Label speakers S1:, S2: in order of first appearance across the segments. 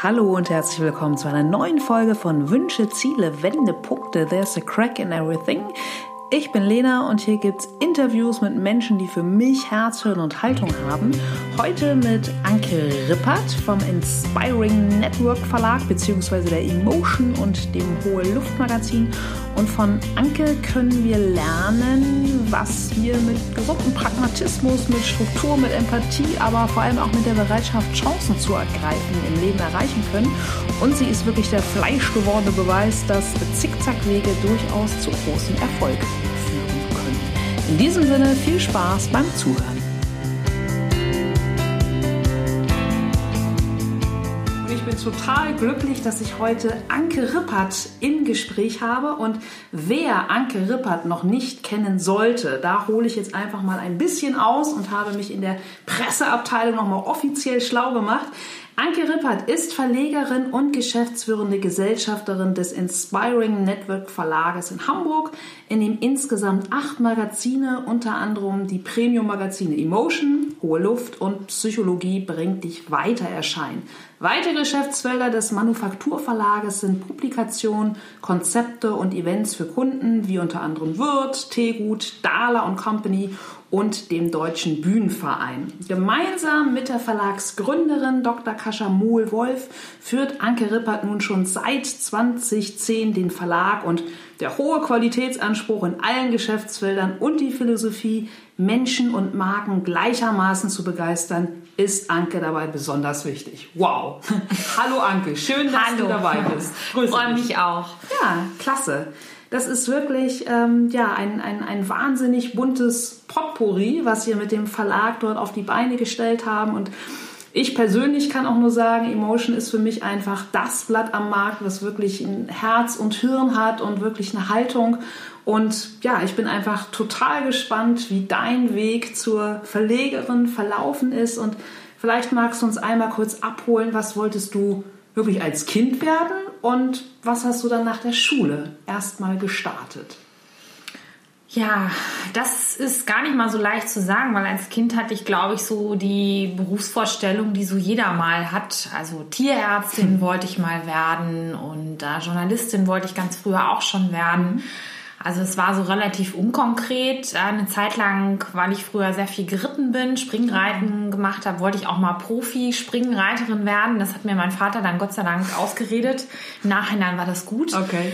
S1: Hallo und herzlich willkommen zu einer neuen Folge von Wünsche, Ziele, Wendepunkte. There's a crack in everything. Ich bin Lena und hier gibt's Interviews mit Menschen, die für mich Herz, Hirn und Haltung haben. Heute mit Anke Rippert vom Inspiring Network Verlag bzw. der Emotion und dem Hohe Luft Magazin. Und von Anke können wir lernen, was wir mit gesundem Pragmatismus, mit Struktur, mit Empathie, aber vor allem auch mit der Bereitschaft, Chancen zu ergreifen im Leben erreichen können. Und sie ist wirklich der fleischgewordene Beweis, dass Zickzackwege durchaus zu großem Erfolg führen können. In diesem Sinne viel Spaß beim Zuhören. Total glücklich, dass ich heute Anke Rippert im Gespräch habe. Und wer Anke Rippert noch nicht kennen sollte, da hole ich jetzt einfach mal ein bisschen aus und habe mich in der Presseabteilung nochmal offiziell schlau gemacht. Anke Rippert ist Verlegerin und geschäftsführende Gesellschafterin des Inspiring Network Verlages in Hamburg, in dem insgesamt acht Magazine, unter anderem die Premium-Magazine Emotion, Hohe Luft und Psychologie bringt dich weiter erscheinen. Weitere Geschäftsfelder des Manufakturverlages sind Publikationen, Konzepte und Events für Kunden wie unter anderem Wirt, Teegut, Dahler und Company und dem Deutschen Bühnenverein. Gemeinsam mit der Verlagsgründerin Dr. Kascha Mohl-Wolf führt Anke Rippert nun schon seit 2010 den Verlag und der hohe Qualitätsanspruch in allen Geschäftsfeldern und die Philosophie, Menschen und Marken gleichermaßen zu begeistern, ist Anke dabei besonders wichtig. Wow. Hallo Anke, schön, dass
S2: Hallo.
S1: du dabei bist.
S2: Grüße Freue mich auch.
S1: Ja, klasse. Das ist wirklich ähm, ja, ein, ein, ein wahnsinnig buntes Potpourri, was wir mit dem Verlag dort auf die Beine gestellt haben. Und ich persönlich kann auch nur sagen, Emotion ist für mich einfach das Blatt am Markt, was wirklich ein Herz und Hirn hat und wirklich eine Haltung. Und ja, ich bin einfach total gespannt, wie dein Weg zur Verlegerin verlaufen ist. Und vielleicht magst du uns einmal kurz abholen, was wolltest du wirklich als Kind werden und was hast du dann nach der Schule erstmal gestartet?
S2: Ja, das ist gar nicht mal so leicht zu sagen, weil als Kind hatte ich, glaube ich, so die Berufsvorstellung, die so jeder mal hat. Also Tierärztin hm. wollte ich mal werden und äh, Journalistin wollte ich ganz früher auch schon werden. Mhm. Also es war so relativ unkonkret. Eine Zeit lang, weil ich früher sehr viel geritten bin, Springreiten gemacht habe, wollte ich auch mal Profi-Springreiterin werden. Das hat mir mein Vater dann Gott sei Dank ausgeredet. Im Nachhinein war das gut.
S1: Okay.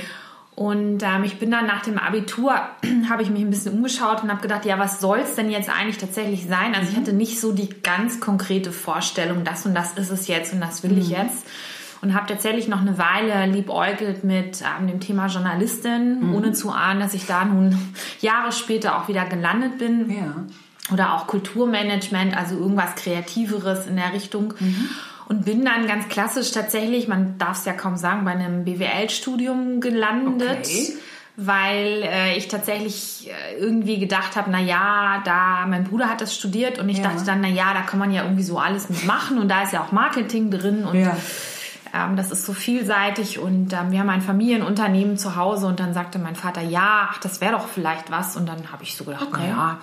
S2: Und ähm, ich bin dann nach dem Abitur, habe ich mich ein bisschen umgeschaut und habe gedacht, ja, was soll es denn jetzt eigentlich tatsächlich sein? Also ich mhm. hatte nicht so die ganz konkrete Vorstellung, das und das ist es jetzt und das will mhm. ich jetzt und habe tatsächlich noch eine Weile liebäugelt mit ähm, dem Thema Journalistin, mhm. ohne zu ahnen, dass ich da nun Jahre später auch wieder gelandet bin.
S1: Ja.
S2: Oder auch Kulturmanagement, also irgendwas Kreativeres in der Richtung. Mhm. Und bin dann ganz klassisch tatsächlich, man darf es ja kaum sagen, bei einem BWL-Studium gelandet. Okay weil äh, ich tatsächlich äh, irgendwie gedacht habe, na ja, da mein Bruder hat das studiert und ich ja. dachte dann, na ja, da kann man ja irgendwie so alles mitmachen und da ist ja auch Marketing drin und ja. Ähm, das ist so vielseitig und ähm, wir haben ein Familienunternehmen zu Hause und dann sagte mein Vater, ja, ach, das wäre doch vielleicht was. Und dann habe ich so gedacht, okay. naja,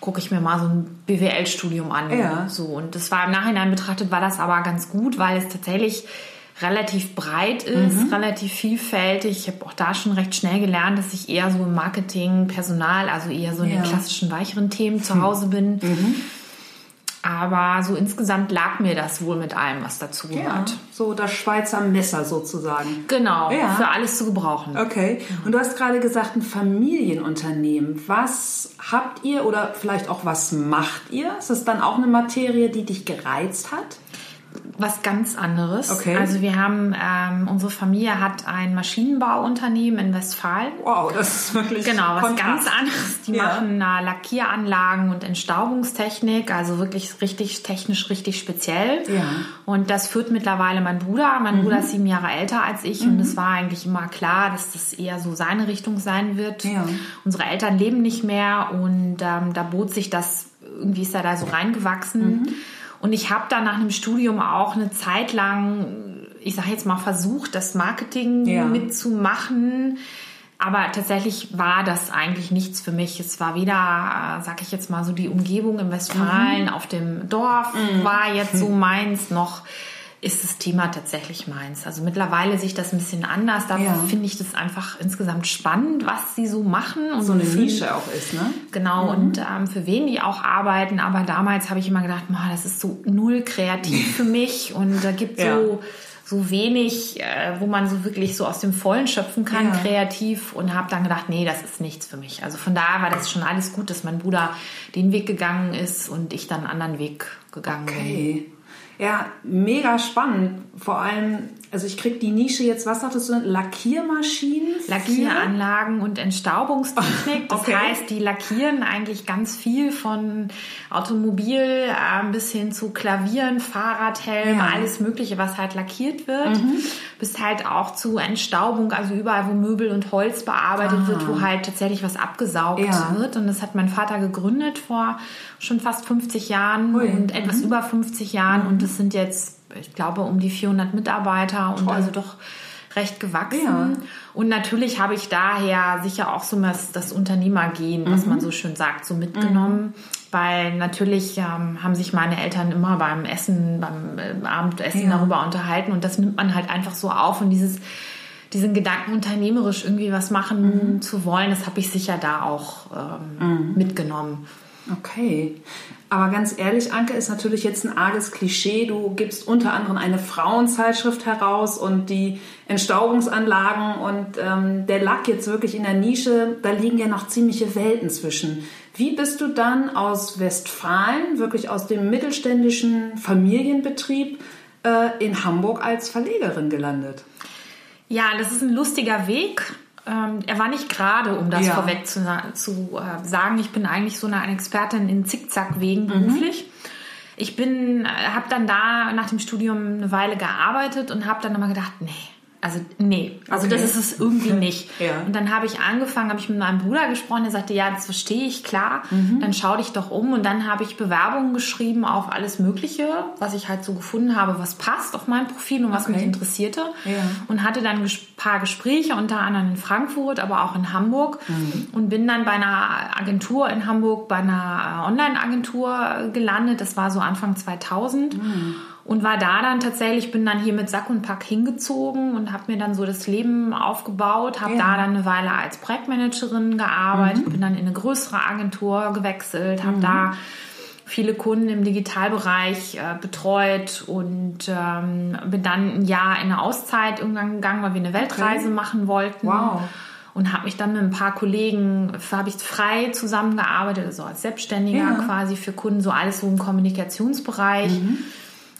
S2: gucke ich mir mal so ein BWL-Studium an.
S1: Ja.
S2: So. Und das war im Nachhinein betrachtet, war das aber ganz gut, weil es tatsächlich relativ breit ist, mhm. relativ vielfältig. Ich habe auch da schon recht schnell gelernt, dass ich eher so im Marketing, Personal, also eher so in ja. den klassischen weicheren Themen zu Hause bin. Mhm. Aber so insgesamt lag mir das wohl mit allem, was dazu gehört. Ja,
S1: so das Schweizer Messer sozusagen.
S2: Genau, ja. für alles zu gebrauchen.
S1: Okay. Und du hast gerade gesagt, ein Familienunternehmen. Was habt ihr oder vielleicht auch was macht ihr? Ist das dann auch eine Materie, die dich gereizt hat?
S2: Was ganz anderes.
S1: Okay.
S2: Also wir haben, ähm, unsere Familie hat ein Maschinenbauunternehmen in Westfalen.
S1: Wow, das ist wirklich
S2: Genau, was Kontrast. ganz anderes. Die ja. machen äh, Lackieranlagen und Entstaubungstechnik, also wirklich richtig technisch, richtig speziell.
S1: Ja.
S2: Und das führt mittlerweile mein Bruder. Mein mhm. Bruder ist sieben Jahre älter als ich mhm. und es war eigentlich immer klar, dass das eher so seine Richtung sein wird.
S1: Ja.
S2: Unsere Eltern leben nicht mehr und ähm, da bot sich das, irgendwie ist er da so reingewachsen. Mhm. Und ich habe dann nach einem Studium auch eine Zeit lang, ich sage jetzt mal, versucht, das Marketing ja. mitzumachen. Aber tatsächlich war das eigentlich nichts für mich. Es war weder, sag ich jetzt mal, so die Umgebung im Westfalen mhm. auf dem Dorf mhm. war jetzt so meins, noch ist das Thema tatsächlich meins. Also mittlerweile sehe ich das ein bisschen anders. Da ja. finde ich das einfach insgesamt spannend, was sie so machen.
S1: Und so eine Nische auch ist, ne?
S2: Genau, mhm. und ähm, für wen die auch arbeiten. Aber damals habe ich immer gedacht, das ist so null kreativ für mich. Und da gibt ja. so so wenig, äh, wo man so wirklich so aus dem Vollen schöpfen kann, ja. kreativ. Und habe dann gedacht, nee, das ist nichts für mich. Also von daher war das schon alles gut, dass mein Bruder den Weg gegangen ist und ich dann einen anderen Weg gegangen okay. bin.
S1: Ja, mega spannend. Vor allem, also ich krieg die Nische jetzt, was sagtest du, Lackiermaschinen?
S2: Lackieranlagen und Entstaubungstechnik. Das okay. heißt, die lackieren eigentlich ganz viel von Automobil äh, bis hin zu Klavieren, Fahrradhelm, ja. alles Mögliche, was halt lackiert wird. Mhm. Bis halt auch zu Entstaubung, also überall, wo Möbel und Holz bearbeitet ah. wird, wo halt tatsächlich was abgesaugt ja. wird. Und das hat mein Vater gegründet vor schon fast 50 Jahren Ui. und etwas mhm. über 50 Jahren. Mhm. Und das sind jetzt, ich glaube, um die 400 Mitarbeiter und also doch recht gewachsen. Ja. Und natürlich habe ich daher sicher auch so das, das Unternehmergehen, was man mhm. so schön sagt, so mitgenommen. Mhm. Weil natürlich ähm, haben sich meine Eltern immer beim Essen, beim äh, Abendessen ja. darüber unterhalten und das nimmt man halt einfach so auf und dieses diesen Gedanken unternehmerisch irgendwie was machen mhm. zu wollen, das habe ich sicher da auch ähm, mhm. mitgenommen.
S1: Okay. Aber ganz ehrlich, Anke, ist natürlich jetzt ein arges Klischee. Du gibst unter anderem eine Frauenzeitschrift heraus und die Entstaubungsanlagen und ähm, der Lack jetzt wirklich in der Nische, da liegen ja noch ziemliche Welten zwischen. Wie bist du dann aus Westfalen, wirklich aus dem mittelständischen Familienbetrieb, äh, in Hamburg als Verlegerin gelandet?
S2: Ja, das ist ein lustiger Weg. Ähm, er war nicht gerade, um das ja. vorweg zu, zu äh, sagen. Ich bin eigentlich so eine, Expertin in Zickzackwegen mhm. beruflich. Mhm. Ich bin, äh, habe dann da nach dem Studium eine Weile gearbeitet und habe dann immer gedacht, nee, also nee, also okay. das ist es irgendwie nicht. ja. Und dann habe ich angefangen, habe ich mit meinem Bruder gesprochen, der sagte, ja, das verstehe ich, klar, mhm. dann schau dich doch um. Und dann habe ich Bewerbungen geschrieben auf alles Mögliche, was ich halt so gefunden habe, was passt auf mein Profil und was okay. mich interessierte. Ja. Und hatte dann ein paar Gespräche, unter anderem in Frankfurt, aber auch in Hamburg. Mhm. Und bin dann bei einer Agentur in Hamburg, bei einer Online-Agentur gelandet. Das war so Anfang 2000. Mhm und war da dann tatsächlich, bin dann hier mit Sack und Pack hingezogen und habe mir dann so das Leben aufgebaut, habe ja. da dann eine Weile als Projektmanagerin gearbeitet, mhm. bin dann in eine größere Agentur gewechselt, habe mhm. da viele Kunden im Digitalbereich äh, betreut und ähm, bin dann ein Jahr in eine Auszeit irgendwann gegangen, weil wir eine Weltreise okay. machen wollten. Wow. Und habe mich dann mit ein paar Kollegen, habe ich frei zusammengearbeitet, also als Selbstständiger ja. quasi für Kunden, so alles so im Kommunikationsbereich. Mhm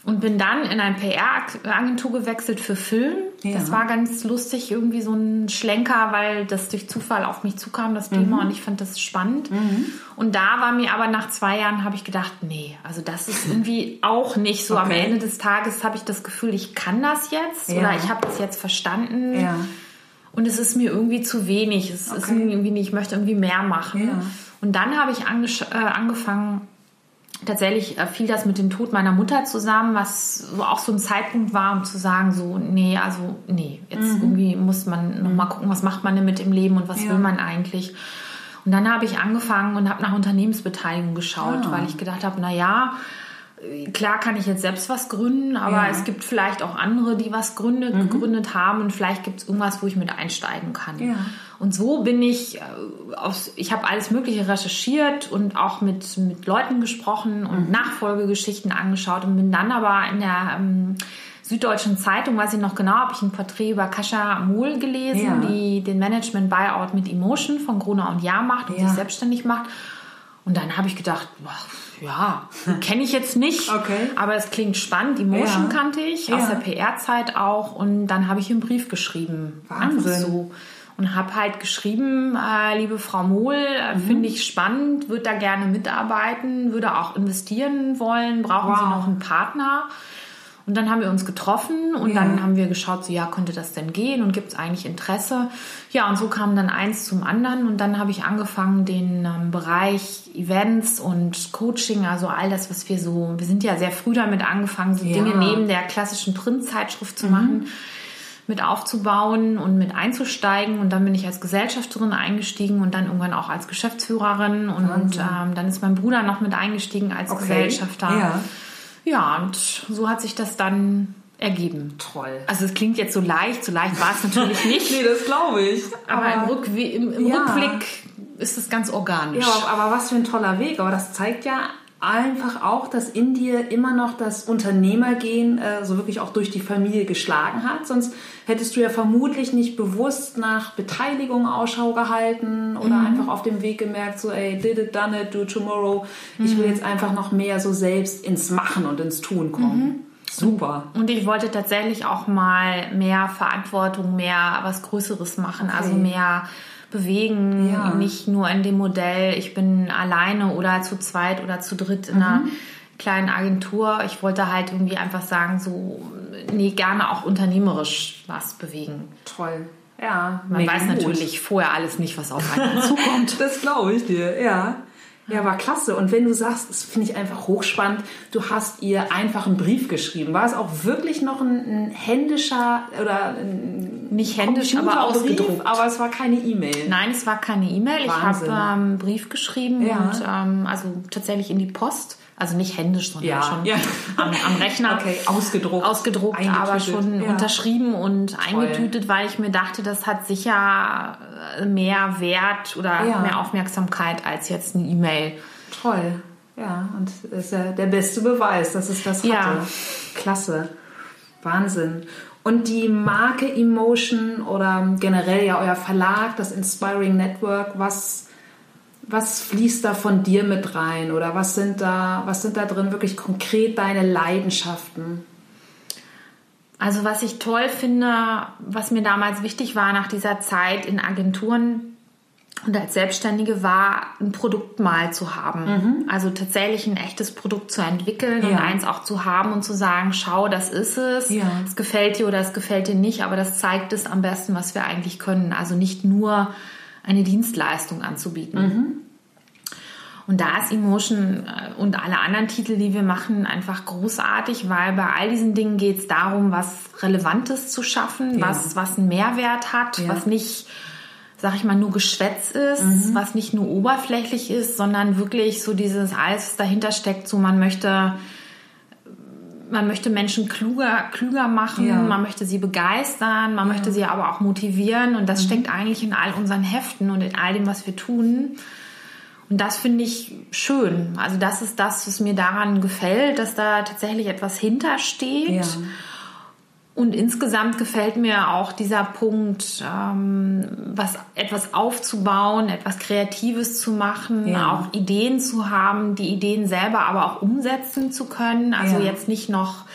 S2: und bin dann in eine PR-Agentur gewechselt für Film. Ja. Das war ganz lustig, irgendwie so ein Schlenker, weil das durch Zufall auf mich zukam, das Thema, mhm. und ich fand das spannend. Mhm. Und da war mir aber nach zwei Jahren, habe ich gedacht, nee, also das ist irgendwie auch nicht so. Okay. Am Ende des Tages habe ich das Gefühl, ich kann das jetzt ja. oder ich habe das jetzt verstanden. Ja. Und es ist mir irgendwie zu wenig. Es okay. ist irgendwie nicht, ich möchte irgendwie mehr machen. Und dann habe ich äh, angefangen, tatsächlich äh, fiel das mit dem Tod meiner Mutter zusammen, was auch so ein Zeitpunkt war, um zu sagen, so, nee, also, nee, jetzt mhm. irgendwie muss man nochmal gucken, was macht man denn mit dem Leben und was ja. will man eigentlich. Und dann habe ich angefangen und habe nach Unternehmensbeteiligung geschaut, ah. weil ich gedacht habe, na ja, klar kann ich jetzt selbst was gründen, aber ja. es gibt vielleicht auch andere, die was gründet, mhm. gegründet haben und vielleicht gibt es irgendwas, wo ich mit einsteigen kann. Ja. Und so bin ich äh, aus, ich habe alles Mögliche recherchiert und auch mit, mit Leuten gesprochen und mhm. Nachfolgegeschichten angeschaut und bin dann aber in der ähm, Süddeutschen Zeitung, weiß ich noch genau, habe ich ein Porträt über Kascha Mohl gelesen, ja. die den Management Buyout mit Emotion von Gruner und Jahr macht und sich selbstständig macht. Und dann habe ich gedacht, boah, ja, kenne ich jetzt nicht, okay. aber es klingt spannend. Emotion ja. kannte ich, ja. aus der PR-Zeit auch. Und dann habe ich einen Brief geschrieben. Wahnsinn. So. Und habe halt geschrieben, äh, liebe Frau Mohl, äh, mhm. finde ich spannend, würde da gerne mitarbeiten, würde auch investieren wollen, brauchen wow. Sie noch einen Partner? Und dann haben wir uns getroffen und ja. dann haben wir geschaut, so ja, könnte das denn gehen und gibt es eigentlich Interesse? Ja, und so kam dann eins zum anderen und dann habe ich angefangen, den ähm, Bereich Events und Coaching, also all das, was wir so, wir sind ja sehr früh damit angefangen, so ja. Dinge neben der klassischen Printzeitschrift zu mhm. machen mit aufzubauen und mit einzusteigen. Und dann bin ich als Gesellschafterin eingestiegen und dann irgendwann auch als Geschäftsführerin. Und ähm, dann ist mein Bruder noch mit eingestiegen als okay. Gesellschafter. Ja. Ja, und so hat sich das dann ergeben.
S1: Toll.
S2: Also es klingt jetzt so leicht, so leicht war es natürlich nicht.
S1: nee, das glaube ich.
S2: Aber, aber, im, Rück, im, im ja. Rückblick ist es ganz organisch.
S1: Ja, aber was für ein toller Weg. Aber das zeigt ja einfach auch, dass in dir immer noch das Unternehmergehen äh, so wirklich auch durch die Familie geschlagen hat. Sonst hättest du ja vermutlich nicht bewusst nach Beteiligung Ausschau gehalten oder mhm. einfach auf dem Weg gemerkt, so, ey, did it, done it, do tomorrow. Mhm. Ich will mhm. jetzt einfach noch mehr so selbst ins Machen und ins Tun kommen. Mhm. Super.
S2: Und ich wollte tatsächlich auch mal mehr Verantwortung, mehr was Größeres machen, okay. also mehr bewegen, ja. nicht nur in dem Modell, ich bin alleine oder zu zweit oder zu dritt in mhm. einer kleinen Agentur. Ich wollte halt irgendwie einfach sagen, so, nee, gerne auch unternehmerisch was bewegen.
S1: Toll. Ja,
S2: man weiß gut. natürlich vorher alles nicht, was auf einen zukommt.
S1: das glaube ich dir, ja. Ja, war klasse. Und wenn du sagst, das finde ich einfach hochspannend, du hast ihr einfach einen Brief geschrieben. War es auch wirklich noch ein, ein händischer oder ein
S2: nicht händisch, aber ausgedruckt?
S1: aber es war keine E-Mail.
S2: Nein, es war keine E-Mail. Ich habe ähm, einen Brief geschrieben ja. und ähm, also tatsächlich in die Post. Also nicht händisch, sondern ja, schon ja. Am, am, Rechner.
S1: Okay, ausgedruckt.
S2: Ausgedruckt, aber schon ja. unterschrieben und Toll. eingetütet, weil ich mir dachte, das hat sicher äh, mehr Wert oder mehr Aufmerksamkeit als jetzt eine E-Mail.
S1: Toll. Ja, und das ist ja der beste Beweis, dass es das hatte. Ja. Klasse. Wahnsinn. Und die Marke Emotion oder generell ja euer Verlag, das Inspiring Network, was was fließt da von dir mit rein oder was sind da, was sind da drin wirklich konkret deine Leidenschaften?
S2: Also was ich toll finde, was mir damals wichtig war nach dieser Zeit in Agenturen und als Selbstständige war, ein Produkt mal zu haben. Mhm. Also tatsächlich ein echtes Produkt zu entwickeln ja. und eins auch zu haben und zu sagen, schau, das ist es. Ja. Es gefällt dir oder es gefällt dir nicht, aber das zeigt es am besten, was wir eigentlich können. Also nicht nur eine Dienstleistung anzubieten. Mhm. Und da ist Emotion äh, und alle anderen Titel, die wir machen, einfach großartig, weil bei all diesen Dingen geht es darum, was Relevantes zu schaffen, ja. was, was einen Mehrwert hat, ja. was nicht, sag ich mal, nur Geschwätz ist, mhm. was nicht nur oberflächlich ist, sondern wirklich so dieses alles dahinter steckt, so man möchte man möchte Menschen kluger, klüger machen, ja. man möchte sie begeistern, man ja. möchte sie aber auch motivieren und das mhm. steckt eigentlich in all unseren Heften und in all dem, was wir tun. Und das finde ich schön. Also das ist das, was mir daran gefällt, dass da tatsächlich etwas hintersteht. Ja. Und insgesamt gefällt mir auch dieser Punkt, ähm, was etwas aufzubauen, etwas Kreatives zu machen, ja. auch Ideen zu haben, die Ideen selber aber auch umsetzen zu können. Also ja. jetzt nicht noch,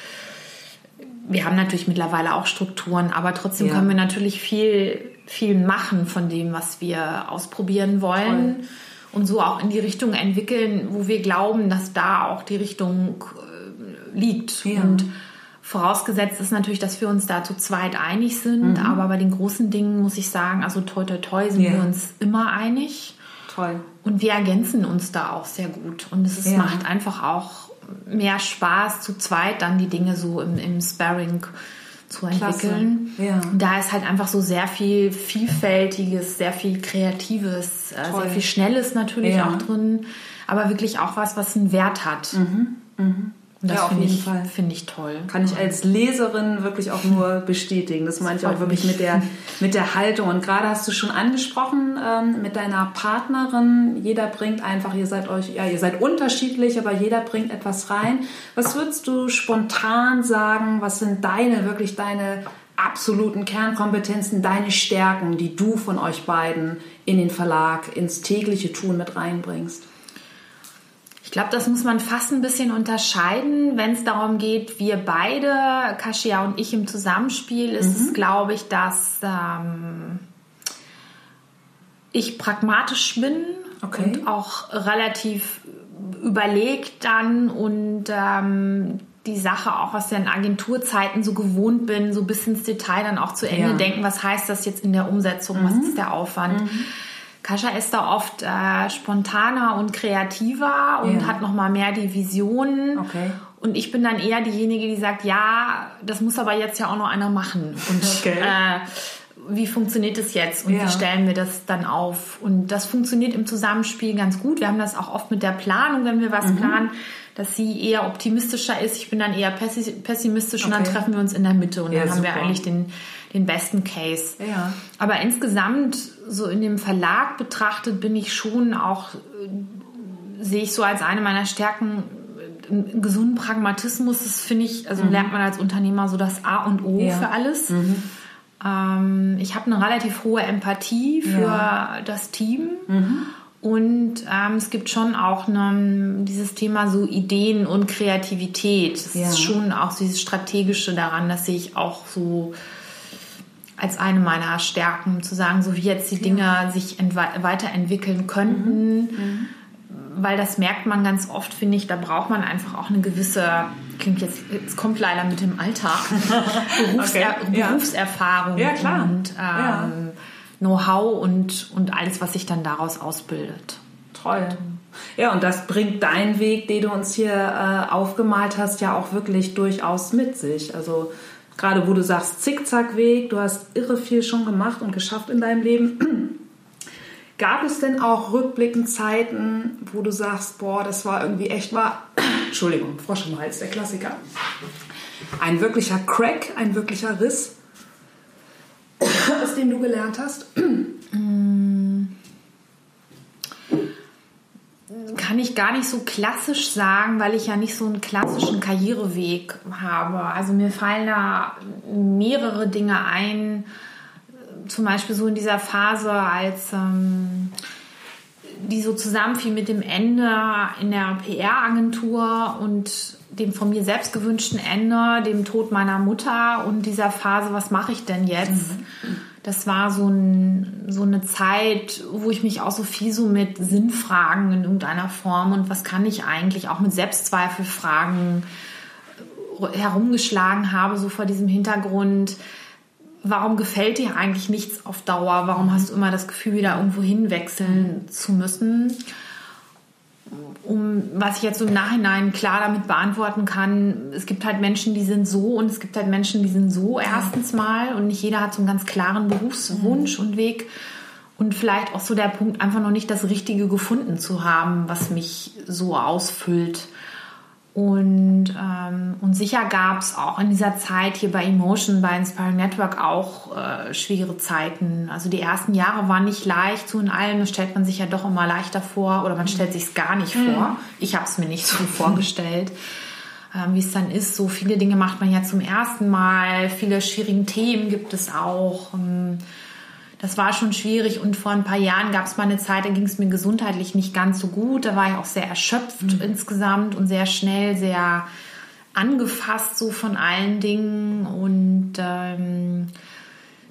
S2: wir haben natürlich mittlerweile auch Strukturen, aber trotzdem ja. können wir natürlich viel, viel machen von dem, was wir ausprobieren wollen. Toll. Und so auch in die Richtung entwickeln, wo wir glauben, dass da auch die Richtung äh, liegt. Und Vorausgesetzt ist natürlich, dass wir uns da zu zweit einig sind, mhm. aber bei den großen Dingen muss ich sagen, also toi toi toi sind yeah. wir uns immer einig.
S1: Toll.
S2: Und wir ergänzen uns da auch sehr gut. Und es ist, ja. macht einfach auch mehr Spaß, zu zweit dann die Dinge so im, im Sparring zu entwickeln. Ja. Da ist halt einfach so sehr viel Vielfältiges, sehr viel Kreatives, äh, Toll. sehr viel Schnelles natürlich ja. auch drin, aber wirklich auch was, was einen Wert hat. Mhm. Mhm. Und das ja, finde ich, find ich toll.
S1: Kann ich als Leserin wirklich auch nur bestätigen. Das meine ich auch wirklich mit der, mit der Haltung. Und gerade hast du schon angesprochen, ähm, mit deiner Partnerin, jeder bringt einfach, ihr seid euch, ja, ihr seid unterschiedlich, aber jeder bringt etwas rein. Was würdest du spontan sagen? Was sind deine, wirklich deine absoluten Kernkompetenzen, deine Stärken, die du von euch beiden in den Verlag, ins tägliche Tun mit reinbringst?
S2: Ich glaube, das muss man fast ein bisschen unterscheiden, wenn es darum geht, wir beide, Kasia und ich im Zusammenspiel, ist mhm. es, glaube ich, dass ähm, ich pragmatisch bin okay. und auch relativ überlegt dann und ähm, die Sache auch aus den Agenturzeiten so gewohnt bin, so bis ins Detail dann auch zu Ende ja. denken, was heißt das jetzt in der Umsetzung, mhm. was ist der Aufwand. Mhm. Kascha ist da oft äh, spontaner und kreativer und yeah. hat noch mal mehr die Visionen. Okay. Und ich bin dann eher diejenige, die sagt, ja, das muss aber jetzt ja auch noch einer machen. Und okay. äh, wie funktioniert das jetzt und ja. wie stellen wir das dann auf? Und das funktioniert im Zusammenspiel ganz gut. Wir haben das auch oft mit der Planung, wenn wir was mhm. planen, dass sie eher optimistischer ist. Ich bin dann eher pessimistisch okay. und dann treffen wir uns in der Mitte und ja, dann haben super. wir eigentlich den, den besten Case.
S1: Ja.
S2: Aber insgesamt, so in dem Verlag betrachtet, bin ich schon auch, äh, sehe ich so als eine meiner Stärken, einen gesunden Pragmatismus, das finde ich, also mhm. lernt man als Unternehmer so das A und O ja. für alles. Mhm. Ähm, ich habe eine relativ hohe Empathie für ja. das Team. Mhm. Und ähm, es gibt schon auch eine, dieses Thema so Ideen und Kreativität. Das ja. ist schon auch dieses Strategische daran, dass ich auch so als eine meiner Stärken zu sagen, so wie jetzt die Dinge ja. sich weiterentwickeln könnten. Mhm. Weil das merkt man ganz oft, finde ich, da braucht man einfach auch eine gewisse, klingt jetzt, es kommt leider mit dem Alltag, Berufser okay. Berufserfahrung
S1: ja. Ja,
S2: und ähm, ja. Know-how und, und alles, was sich dann daraus ausbildet.
S1: Toll. Ja, und das bringt deinen Weg, den du uns hier äh, aufgemalt hast, ja auch wirklich durchaus mit sich. Also gerade wo du sagst Zickzackweg, du hast irre viel schon gemacht und geschafft in deinem Leben. Gab es denn auch rückblickend Zeiten, wo du sagst, boah, das war irgendwie echt war, Entschuldigung, Frosch im Hals, der Klassiker. Ein wirklicher Crack, ein wirklicher Riss, aus dem du gelernt hast?
S2: Kann ich gar nicht so klassisch sagen, weil ich ja nicht so einen klassischen Karriereweg habe. Also mir fallen da mehrere Dinge ein, zum Beispiel so in dieser Phase, als ähm, die so zusammenfiel mit dem Ende in der PR-Agentur und dem von mir selbst gewünschten Ende, dem Tod meiner Mutter und dieser Phase, was mache ich denn jetzt? Mhm. Das war so, ein, so eine Zeit, wo ich mich auch so viel so mit Sinnfragen in irgendeiner Form und was kann ich eigentlich auch mit Selbstzweifelfragen herumgeschlagen habe, so vor diesem Hintergrund warum gefällt dir eigentlich nichts auf Dauer? Warum hast du immer das Gefühl, wieder irgendwo hinwechseln zu müssen? Um, was ich jetzt so im Nachhinein klar damit beantworten kann, es gibt halt Menschen, die sind so und es gibt halt Menschen, die sind so erstens mal und nicht jeder hat so einen ganz klaren Berufswunsch und Weg und vielleicht auch so der Punkt, einfach noch nicht das Richtige gefunden zu haben, was mich so ausfüllt. Und, ähm, und sicher gab es auch in dieser Zeit hier bei Emotion, bei Inspiring Network auch äh, schwere Zeiten. Also die ersten Jahre waren nicht leicht, so in allem stellt man sich ja doch immer leichter vor oder man stellt sich es gar nicht mhm. vor. Ich habe es mir nicht so vorgestellt, ähm, wie es dann ist. So viele Dinge macht man ja zum ersten Mal, viele schwierige Themen gibt es auch. Ähm, das war schon schwierig und vor ein paar Jahren gab es mal eine Zeit, da ging es mir gesundheitlich nicht ganz so gut. Da war ich auch sehr erschöpft mhm. insgesamt und sehr schnell, sehr angefasst so von allen Dingen und ähm,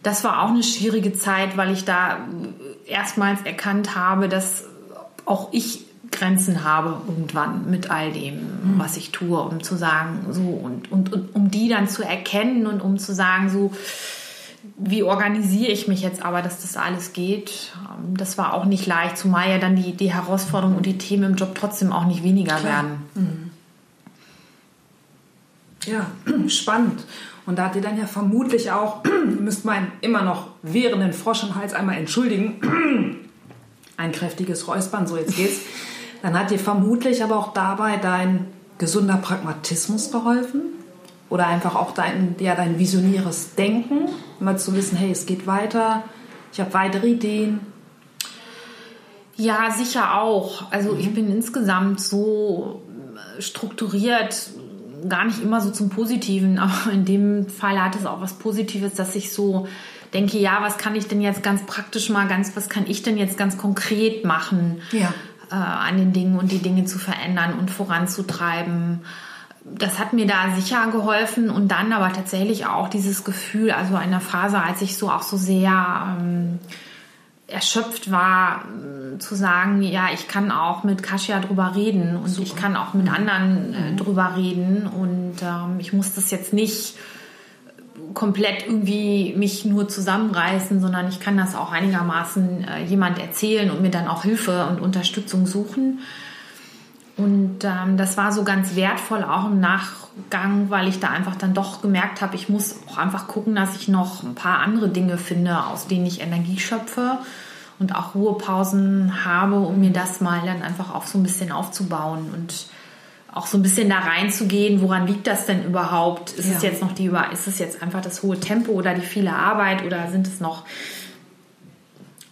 S2: das war auch eine schwierige Zeit, weil ich da erstmals erkannt habe, dass auch ich Grenzen habe irgendwann mit all dem, mhm. was ich tue, um zu sagen, so und, und, und um die dann zu erkennen und um zu sagen, so, wie organisiere ich mich jetzt aber, dass das alles geht? Ähm, das war auch nicht leicht, zumal ja dann die, die Herausforderungen und die Themen im Job trotzdem auch nicht weniger Klar. werden. Mhm.
S1: Ja, spannend. Und da hat ihr dann ja vermutlich auch, müsst man immer noch während den Frosch im Hals einmal entschuldigen, ein kräftiges Räuspern, so jetzt geht's. Dann hat dir vermutlich aber auch dabei dein gesunder Pragmatismus geholfen, oder einfach auch dein, ja, dein visionäres Denken, immer zu wissen, hey, es geht weiter, ich habe weitere Ideen.
S2: Ja, sicher auch. Also mhm. ich bin insgesamt so äh, strukturiert, gar nicht immer so zum Positiven, aber in dem Fall hat es auch was Positives, dass ich so denke, ja, was kann ich denn jetzt ganz praktisch mal, ganz, was kann ich denn jetzt ganz konkret machen
S1: ja.
S2: äh, an den Dingen und die Dinge zu verändern und voranzutreiben das hat mir da sicher geholfen und dann aber tatsächlich auch dieses Gefühl, also in der Phase, als ich so auch so sehr ähm, erschöpft war, äh, zu sagen, ja, ich kann auch mit Kasia drüber reden und Super. ich kann auch mit anderen äh, mhm. drüber reden und ähm, ich muss das jetzt nicht komplett irgendwie mich nur zusammenreißen, sondern ich kann das auch einigermaßen äh, jemand erzählen und mir dann auch Hilfe und Unterstützung suchen. Und ähm, das war so ganz wertvoll auch im Nachgang, weil ich da einfach dann doch gemerkt habe, ich muss auch einfach gucken, dass ich noch ein paar andere Dinge finde, aus denen ich Energie schöpfe und auch Ruhepausen habe, um mir das mal dann einfach auch so ein bisschen aufzubauen und auch so ein bisschen da reinzugehen, woran liegt das denn überhaupt? Ist
S1: Ja.
S2: es jetzt noch die ist es jetzt einfach das hohe Tempo oder die viele Arbeit oder sind es noch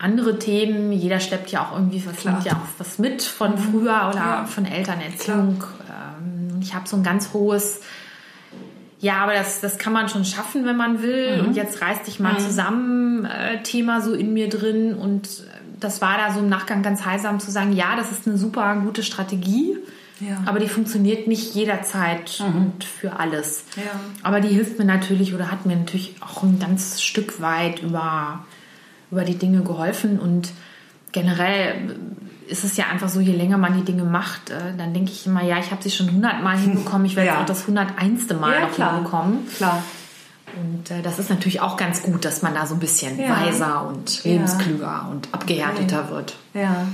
S2: andere Themen? Jeder schleppt ja auch irgendwie was.
S1: Mhm.
S2: ja auch was mit von früher oder
S1: Ja.
S2: von Elternerziehung. Ähm, Ich habe so ein ganz hohes ja, aber das, das kann man schon schaffen, wenn man will.
S1: Mhm.
S2: Und jetzt reiß dich mal zusammen, äh, Thema so in mir drin. Und äh, das war da so im Nachgang ganz heilsam zu sagen, ja, das ist eine super gute Strategie.
S1: Ja. Mhm.
S2: Aber die funktioniert nicht jederzeit und für alles.
S1: Ja.
S2: Aber die hilft mir natürlich oder hat mir natürlich auch ein ganz Stück weit über, über die Dinge geholfen. Und generell ist es ja einfach so, je länger man die Dinge macht, äh, dann denke ich immer, ja, ich habe sie schon hundertmal hinbekommen, ich werde
S1: Ja.
S2: auch das hunderteinste Mal
S1: Ja,
S2: noch
S1: klar.
S2: hinbekommen.
S1: Klar.
S2: Und äh, das ist natürlich auch ganz gut, dass man da so ein bisschen
S1: Ja.
S2: weiser und lebensklüger und abgehärteter wird.
S1: Ja.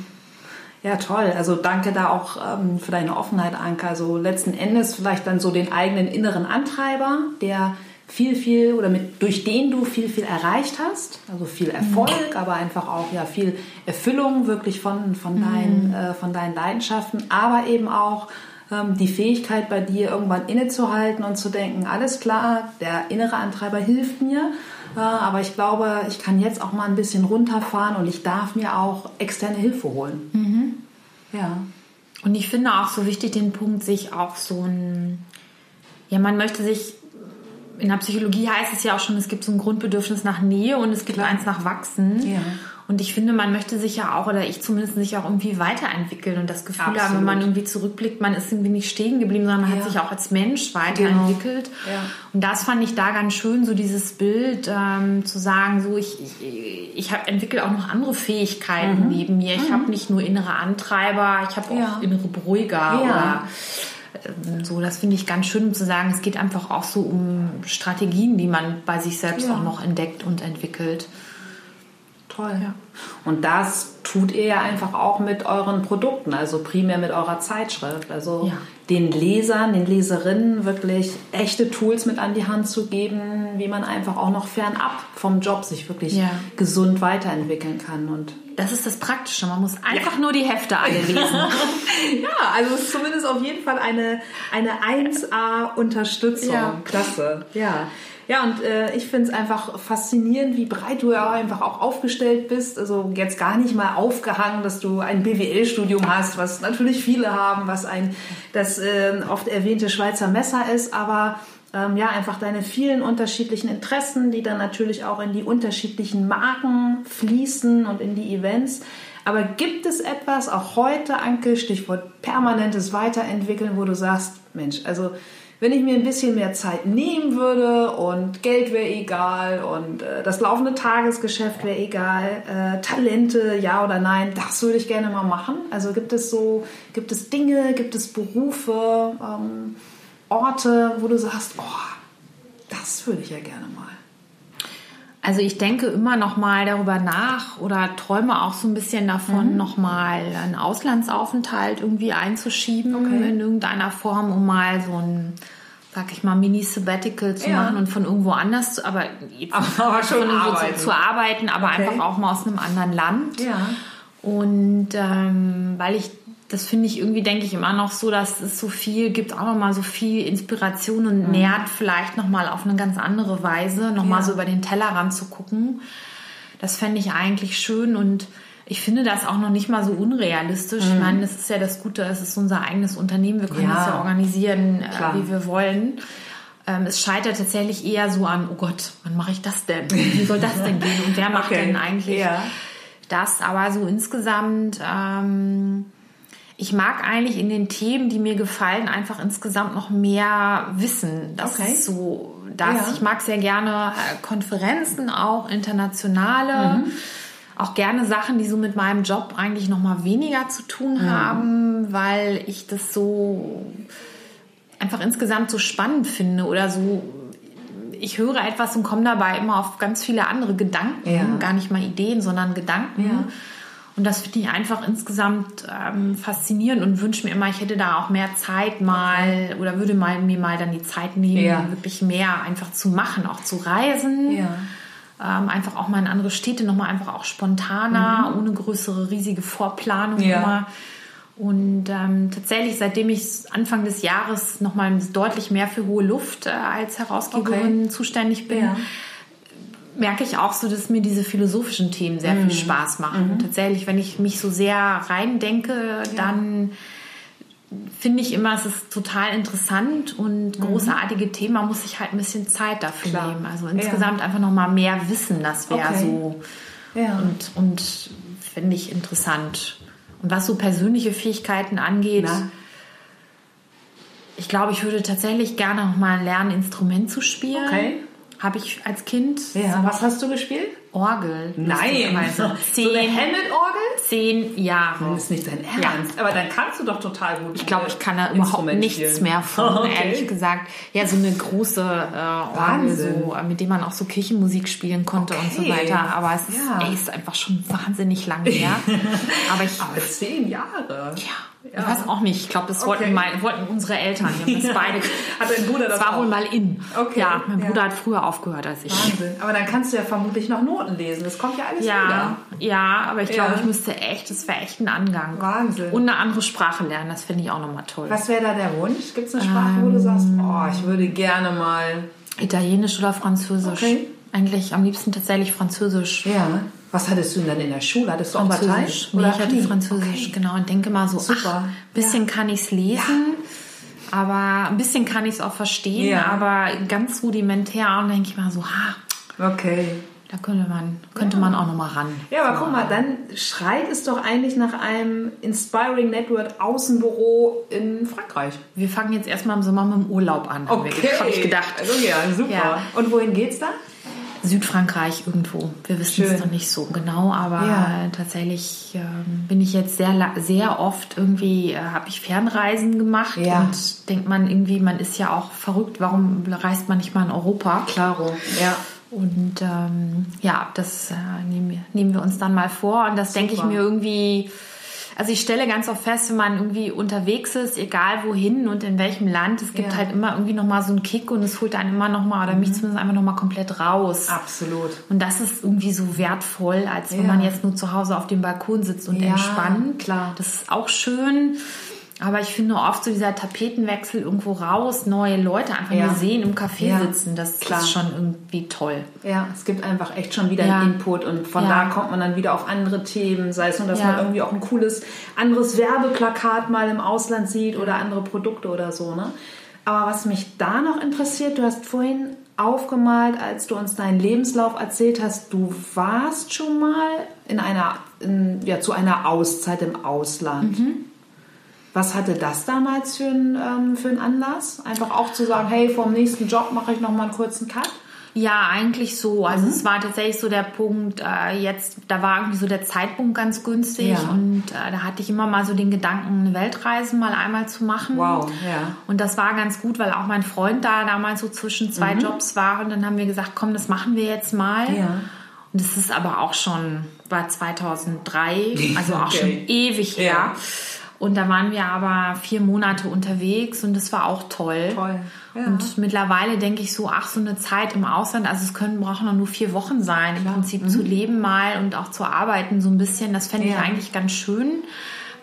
S1: Ja, toll. Also danke da auch ähm, für deine Offenheit, Anke. Also letzten Endes vielleicht dann so den eigenen inneren Antreiber, der viel, viel oder mit, durch den du viel, viel erreicht hast. Also viel Erfolg, aber einfach auch ja viel Erfüllung wirklich von, von, deinen, äh, von deinen Leidenschaften, aber eben auch ähm, die Fähigkeit bei dir irgendwann innezuhalten und zu denken, alles klar, der innere Antreiber hilft mir, äh, aber ich glaube, ich kann jetzt auch mal ein bisschen runterfahren und ich darf mir auch externe Hilfe holen. Ja.
S2: Und ich finde auch so wichtig den Punkt, sich auch so ein, ja, man möchte sich, in der Psychologie heißt es ja auch schon, es gibt so ein Grundbedürfnis nach Nähe und es gibt
S1: Klar.
S2: eins nach Wachsen.
S1: Ja.
S2: Und ich finde, man möchte sich ja auch, oder ich zumindest sich auch irgendwie weiterentwickeln und das Gefühl haben, wenn
S1: Absolut.
S2: man irgendwie zurückblickt, man ist irgendwie nicht stehen geblieben, sondern man
S1: Ja.
S2: hat sich auch als Mensch weiterentwickelt.
S1: Genau. Ja.
S2: Und das fand ich da ganz schön, so dieses Bild ähm, zu sagen, so ich, ich, ich hab, entwickle auch noch andere Fähigkeiten neben mir. Ich habe nicht nur innere Antreiber, ich habe auch
S1: Mhm. Ja.
S2: innere Beruhiger oder so. Das finde ich ganz schön, um zu sagen, es geht einfach auch so um Strategien, die man bei sich selbst
S1: Ja.
S2: auch noch entdeckt und entwickelt.
S1: Toll. Und das tut ihr ja einfach auch mit euren Produkten, also primär mit eurer Zeitschrift. Also
S2: Ja.
S1: den Lesern, den Leserinnen wirklich echte Tools mit an die Hand zu geben, wie man einfach auch noch fernab vom Job sich wirklich
S2: Ja.
S1: gesund weiterentwickeln kann. Und
S2: Das ist das Praktische. Man muss einfach nur die Hefte alle lesen.
S1: ja, also es ist zumindest auf jeden Fall eine, eine 1A-Unterstützung.
S2: Ja.
S1: Klasse. Ja. Ja, und äh, ich finde es einfach faszinierend, wie breit du ja einfach auch aufgestellt bist. Also jetzt gar nicht mal aufgehangen, dass du ein BWL-Studium hast, was natürlich viele haben, was ein das äh, oft erwähnte Schweizer Messer ist, aber ähm, ja, einfach deine vielen unterschiedlichen Interessen, die dann natürlich auch in die unterschiedlichen Marken fließen und in die Events. Aber gibt es etwas, auch heute, Anke, Stichwort permanentes Weiterentwickeln, wo du sagst, Mensch, also wenn ich mir ein bisschen mehr Zeit nehmen würde und Geld wäre egal und äh, das laufende Tagesgeschäft wäre egal, äh, Talente, ja oder nein, das würde ich gerne mal machen. Also gibt es so, gibt es Dinge, gibt es Berufe, ähm, Orte, wo du sagst, oh, das würde ich ja gerne mal.
S2: Also ich denke immer noch mal darüber nach oder träume auch so ein bisschen davon, noch mal einen Auslandsaufenthalt irgendwie einzuschieben
S1: Okay.
S2: in irgendeiner Form, um mal so ein, sag ich mal, Mini-Sabbatical zu
S1: Ja.
S2: machen und von irgendwo anders zu, aber, jetzt
S1: Aber schon arbeiten.
S2: Zu, zu arbeiten, aber
S1: Okay.
S2: einfach auch mal aus einem anderen Land.
S1: Ja.
S2: Und ähm, weil ich, das finde ich irgendwie, denke ich immer noch so, dass es so viel gibt, auch nochmal so viel Inspiration und nährt vielleicht nochmal auf eine ganz andere Weise, nochmal
S1: Ja.
S2: so über den Tellerrand zu gucken. Das fände ich eigentlich schön und ich finde das auch noch nicht mal so unrealistisch. Ich meine, das ist ja das Gute, es ist unser eigenes Unternehmen, wir können
S1: Ja.
S2: das ja organisieren, äh,
S1: Klar.
S2: wie wir wollen. Ähm, es scheitert tatsächlich eher so an, oh Gott, wann mache ich das denn? Wie soll das denn gehen? Und wer macht
S1: Okay.
S2: denn eigentlich
S1: Ja.
S2: das? Aber so insgesamt, ähm, ich mag eigentlich in den Themen, die mir gefallen, einfach insgesamt noch mehr wissen. Das
S1: Okay.
S2: ist so, das,
S1: Ja.
S2: ich mag sehr gerne äh, Konferenzen, auch internationale. Auch gerne Sachen, die so mit meinem Job eigentlich noch mal weniger zu tun haben, weil ich das so einfach insgesamt so spannend finde oder so. Ich höre etwas und komme dabei immer auf ganz viele andere Gedanken,
S1: Ja.
S2: gar nicht mal Ideen, sondern Gedanken.
S1: Ja.
S2: Und das finde ich einfach insgesamt ähm, faszinierend und wünsche mir immer, ich hätte da auch mehr Zeit mal oder würde mal, mir mal dann die Zeit nehmen,
S1: Ja.
S2: wirklich mehr einfach zu machen, auch zu reisen.
S1: Ja.
S2: Ähm, einfach auch mal in andere Städte, nochmal einfach auch spontaner, ohne größere, riesige Vorplanung
S1: Mhm. Ja.
S2: immer. Und ähm, tatsächlich, seitdem ich Anfang des Jahres nochmal deutlich mehr für hohe Luft äh, als Herausgeberin okay. zuständig bin, ja. Merke ich auch so, dass mir diese philosophischen Themen sehr mhm. viel Spaß machen. Mhm. Tatsächlich, wenn ich mich so sehr reindenke, ja. dann finde ich immer, es ist total interessant und mhm. großartige Themen. Man muss sich halt ein bisschen Zeit dafür Klar. nehmen. Also insgesamt ja. einfach nochmal mehr wissen, das wäre okay. so. Ja. Und, und finde ich interessant. Und was so persönliche Fähigkeiten angeht, Na? ich glaube, ich würde tatsächlich gerne noch mal lernen, Instrument zu spielen. Okay. Habe ich als Kind.
S1: Ja, was hast du gespielt?
S2: Orgel.
S1: Nein,
S2: also zehn, so eine
S1: Hammond-Orgel?
S2: Zehn Jahre.
S1: Das ist nicht dein Ernst. Ja. Aber dann kannst du doch total gut.
S2: Ich glaube, ich kann da überhaupt nichts spielen. mehr von, okay. ehrlich gesagt. Ja, so eine große äh, Orgel, so, äh, mit dem man auch so Kirchenmusik spielen konnte okay. und so weiter. Aber es ja. ist, ey, ist einfach schon wahnsinnig lange her.
S1: Aber, ich, Aber zehn Jahre.
S2: Ja. Ja. Ich weiß auch nicht. Ich glaube, das wollten, okay. mein, wollten unsere Eltern. Wir haben das beide.
S1: hat dein Bruder das?
S2: Das war auch? wohl mal in. Okay. Ja, mein Bruder ja. hat früher aufgehört als ich.
S1: Wahnsinn. Aber dann kannst du ja vermutlich noch Noten lesen. Das kommt ja alles
S2: ja,
S1: wieder.
S2: Ja, aber ich glaube, ich müsste echt, das wäre echt ein Angang.
S1: Wahnsinn.
S2: Und eine andere Sprache lernen, das finde ich auch nochmal toll.
S1: Was wäre da der Wunsch? Gibt es eine Sprache, ähm, wo du sagst, ähm, oh, ich würde gerne mal.
S2: Italienisch oder Französisch? Okay. Eigentlich am liebsten tatsächlich Französisch.
S1: Ja. Was hattest du denn dann in der Schule? Hattest du auch Französisch?
S2: Nee, ich hatte Französisch, okay. genau. Und denke mal so, Super. ein bisschen ja. kann ich es lesen. Ja. Aber ein bisschen kann ich es auch verstehen, ja. aber ganz rudimentär. Und denke ich mal so, ha,
S1: okay.
S2: Da könnte man, könnte man auch noch mal ran.
S1: Ja, aber so. guck mal, dann schreit es doch eigentlich nach einem Inspiring Network Außenbüro in Frankreich.
S2: Wir fangen jetzt erstmal im Sommer mit dem Urlaub an,
S1: okay. habe ich gedacht. Also ja, super. Und wohin geht's da?
S2: Südfrankreich irgendwo. Wir wissen Schön. es noch nicht so genau, aber ja. tatsächlich äh, bin ich jetzt sehr, sehr oft irgendwie, äh, habe ich Fernreisen gemacht ja. und denkt man irgendwie, man ist ja auch verrückt, warum reist man nicht mal in Europa?
S1: Klaro, ja.
S2: Und ähm, ja, das äh, nehmen, wir, nehmen wir uns dann mal vor und das denke ich mir irgendwie also ich stelle ganz oft fest, wenn man irgendwie unterwegs ist, egal wohin und in welchem Land, es gibt ja. halt immer irgendwie nochmal so einen Kick und es holt einen immer nochmal, oder mhm. mich zumindest einfach nochmal komplett raus.
S1: Absolut.
S2: Und das ist irgendwie so wertvoll, als wenn ja. man jetzt nur zu Hause auf dem Balkon sitzt und ja, entspannt.
S1: Klar.
S2: Das ist auch schön. Aber ich finde oft so dieser Tapetenwechsel irgendwo raus, neue Leute einfach ja. nur sehen, im Café ja. sitzen, das Klar. ist schon irgendwie toll.
S1: Ja, es gibt einfach echt schon wieder ja. einen Input und von da kommt man dann wieder auf andere Themen, sei es nur, dass man irgendwie auch ein cooles anderes Werbeplakat mal im Ausland sieht oder andere Produkte oder so. Ne? Aber was mich da noch interessiert, du hast vorhin aufgemalt, als du uns deinen Lebenslauf erzählt hast, du warst schon mal in einer, in, ja, zu einer Auszeit im Ausland. Mhm. Was hatte das damals für, ein, ähm, für einen Anlass? Einfach auch zu sagen, hey, vor dem nächsten Job mache ich noch mal einen kurzen Cut?
S2: Ja, eigentlich so. Also mhm. es war tatsächlich so der Punkt, äh, jetzt, da war irgendwie so der Zeitpunkt ganz günstig ja. und äh, da hatte ich immer mal so den Gedanken, eine Weltreise mal einmal zu machen.
S1: Wow, ja.
S2: Und das war ganz gut, weil auch mein Freund da damals so zwischen zwei mhm. Jobs war und dann haben wir gesagt, komm, das machen wir jetzt mal. Ja. Und das ist aber auch schon, war 2003, also auch okay. schon ewig her. Ja. Und da waren wir aber vier Monate unterwegs und das war auch toll.
S1: Toll. Ja.
S2: Und mittlerweile denke ich so, ach, so eine Zeit im Ausland, also es können, brauchen noch nur vier Wochen sein, im Prinzip mhm. zu leben mal und auch zu arbeiten so ein bisschen. Das fände ja. ich eigentlich ganz schön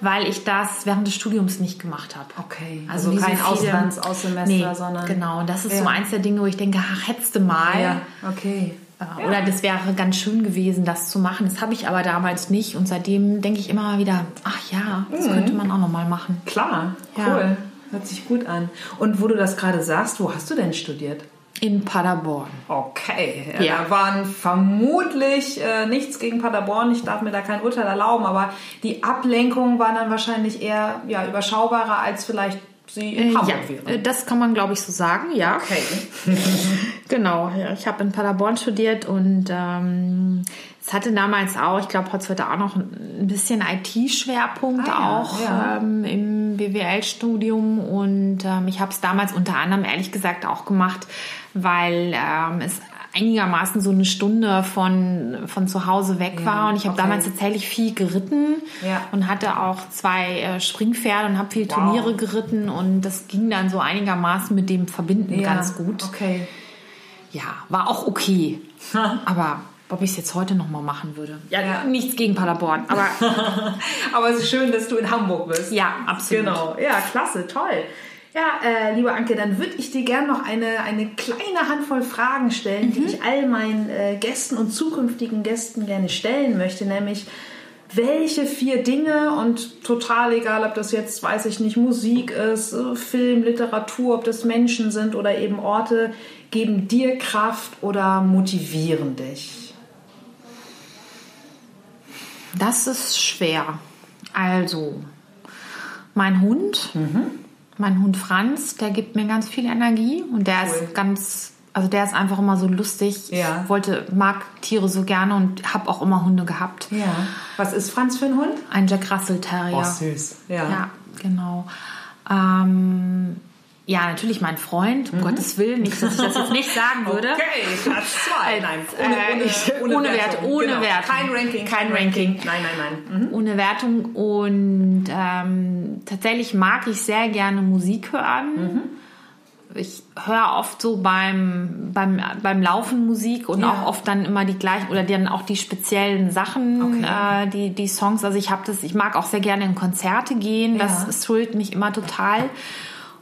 S2: weil ich das während des Studiums nicht gemacht habe.
S1: Okay. Also, also kein Auslandsaußsemester, nee, sondern.
S2: Genau. Und das ist ja. so eins der Dinge, wo ich denke, ach, du mal.
S1: Ja, okay.
S2: Ja. Oder das wäre ganz schön gewesen, das zu machen. Das habe ich aber damals nicht. Und seitdem denke ich immer wieder, ach ja, das mhm. könnte man auch nochmal machen.
S1: Klar, cool. Ja. Hört sich gut an. Und wo du das gerade sagst, wo hast du denn studiert?
S2: In Paderborn.
S1: Okay, ja, ja. da waren vermutlich äh, nichts gegen Paderborn. Ich darf mir da kein Urteil erlauben, aber die Ablenkungen waren dann wahrscheinlich eher ja, überschaubarer als vielleicht sie in äh, Hamburg
S2: ja, wäre. Äh, das kann man, glaube ich, so sagen, ja.
S1: Okay.
S2: genau, ich habe in Paderborn studiert und ähm, es hatte damals auch, ich glaube, heute auch noch ein bisschen IT-Schwerpunkt ah, auch ja. Ähm, im BWL-Studium und ähm, ich habe es damals unter anderem ehrlich gesagt auch gemacht, weil ähm, es einigermaßen so eine Stunde von, von zu Hause weg war. Ja, und ich habe okay. damals tatsächlich viel geritten ja. und hatte auch zwei äh, Springpferde und habe viel Turniere wow. geritten. Und das ging dann so einigermaßen mit dem Verbinden ja, ganz gut.
S1: Okay.
S2: Ja, war auch okay. Aber ob ich es jetzt heute noch mal machen würde. Ja, ja. nichts gegen Paderborn, aber
S1: aber es ist schön, dass du in Hamburg bist.
S2: Ja, absolut.
S1: Genau. Ja, klasse, toll. Ja, äh, liebe Anke, dann würde ich dir gerne noch eine, eine kleine Handvoll Fragen stellen, mhm. die ich all meinen äh, Gästen und zukünftigen Gästen gerne stellen möchte, nämlich welche vier Dinge und total egal, ob das jetzt, weiß ich nicht, Musik ist, äh, Film, Literatur, ob das Menschen sind oder eben Orte, geben dir Kraft oder motivieren dich?
S2: Das ist schwer. Also, mein Hund, mhm. Mein Hund Franz, der gibt mir ganz viel Energie und der cool. ist ganz, also der ist einfach immer so lustig. Ja. Ich wollte, mag Tiere so gerne und habe auch immer Hunde gehabt.
S1: Ja. Was ist Franz für ein Hund?
S2: Ein Jack Russell Terrier.
S1: Oh, süß.
S2: Ja. Ja, genau. Ähm, ja, natürlich mein Freund, um mhm. Gottes Willen, nicht, dass ich das jetzt nicht sagen würde.
S1: Okay, Platz zwei.
S2: Nein, ohne, ohne, äh, ohne, Wert, ohne genau. Wertung.
S1: Kein Ranking.
S2: Kein Ranking.
S1: Nein, nein, nein. Mhm.
S2: Ohne Wertung. Und ähm, tatsächlich mag ich sehr gerne Musik hören. Mhm. Ich höre oft so beim, beim, beim Laufen Musik und ja. auch oft dann immer die gleichen oder dann auch die speziellen Sachen, okay. äh, die, die Songs. Also ich habe das, ich mag auch sehr gerne in Konzerte gehen. Ja. Das thrillt mich immer total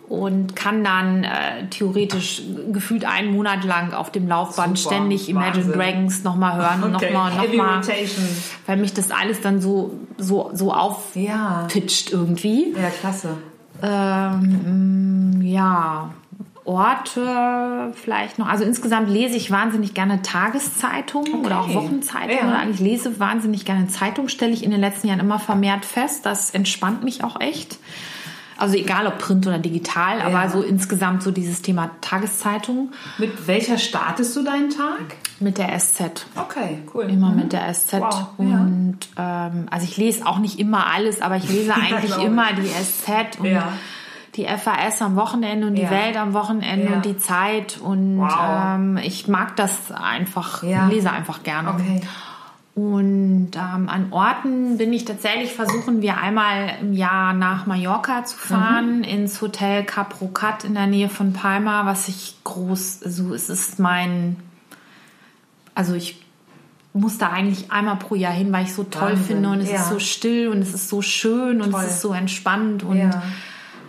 S2: und kann dann äh, theoretisch gefühlt einen Monat lang auf dem Laufband Super, ständig Imagine Wahnsinn. Dragons nochmal hören und okay. nochmal und nochmal, weil mich das alles dann so so so auftitscht ja. irgendwie.
S1: Ja, klasse.
S2: Ähm, ja, Orte vielleicht noch. Also insgesamt lese ich wahnsinnig gerne Tageszeitungen okay. oder auch Wochenzeitungen. Ja. Oder eigentlich lese wahnsinnig gerne Zeitungen, stelle ich in den letzten Jahren immer vermehrt fest. Das entspannt mich auch echt. Also egal ob Print oder digital, ja. aber so insgesamt so dieses Thema Tageszeitung.
S1: Mit welcher startest du deinen Tag?
S2: Mit der SZ.
S1: Okay, cool.
S2: Immer mhm. mit der SZ. Wow. Und ja. ähm, also ich lese auch nicht immer alles, aber ich lese eigentlich immer die SZ und ja. die FAS am Wochenende und die Welt am Wochenende und die Zeit. Und wow. ähm, ich mag das einfach, lese einfach gerne.
S1: Okay.
S2: Und ähm, an Orten bin ich tatsächlich, versuchen wir einmal im Jahr nach Mallorca zu fahren, mhm. ins Hotel Cap Rocat in der Nähe von Palma, was ich groß, so es ist mein, also ich muss da eigentlich einmal pro Jahr hin, weil ich so toll Wahnsinn. finde und es ja. ist so still und es ist so schön und toll. es ist so entspannt und ja.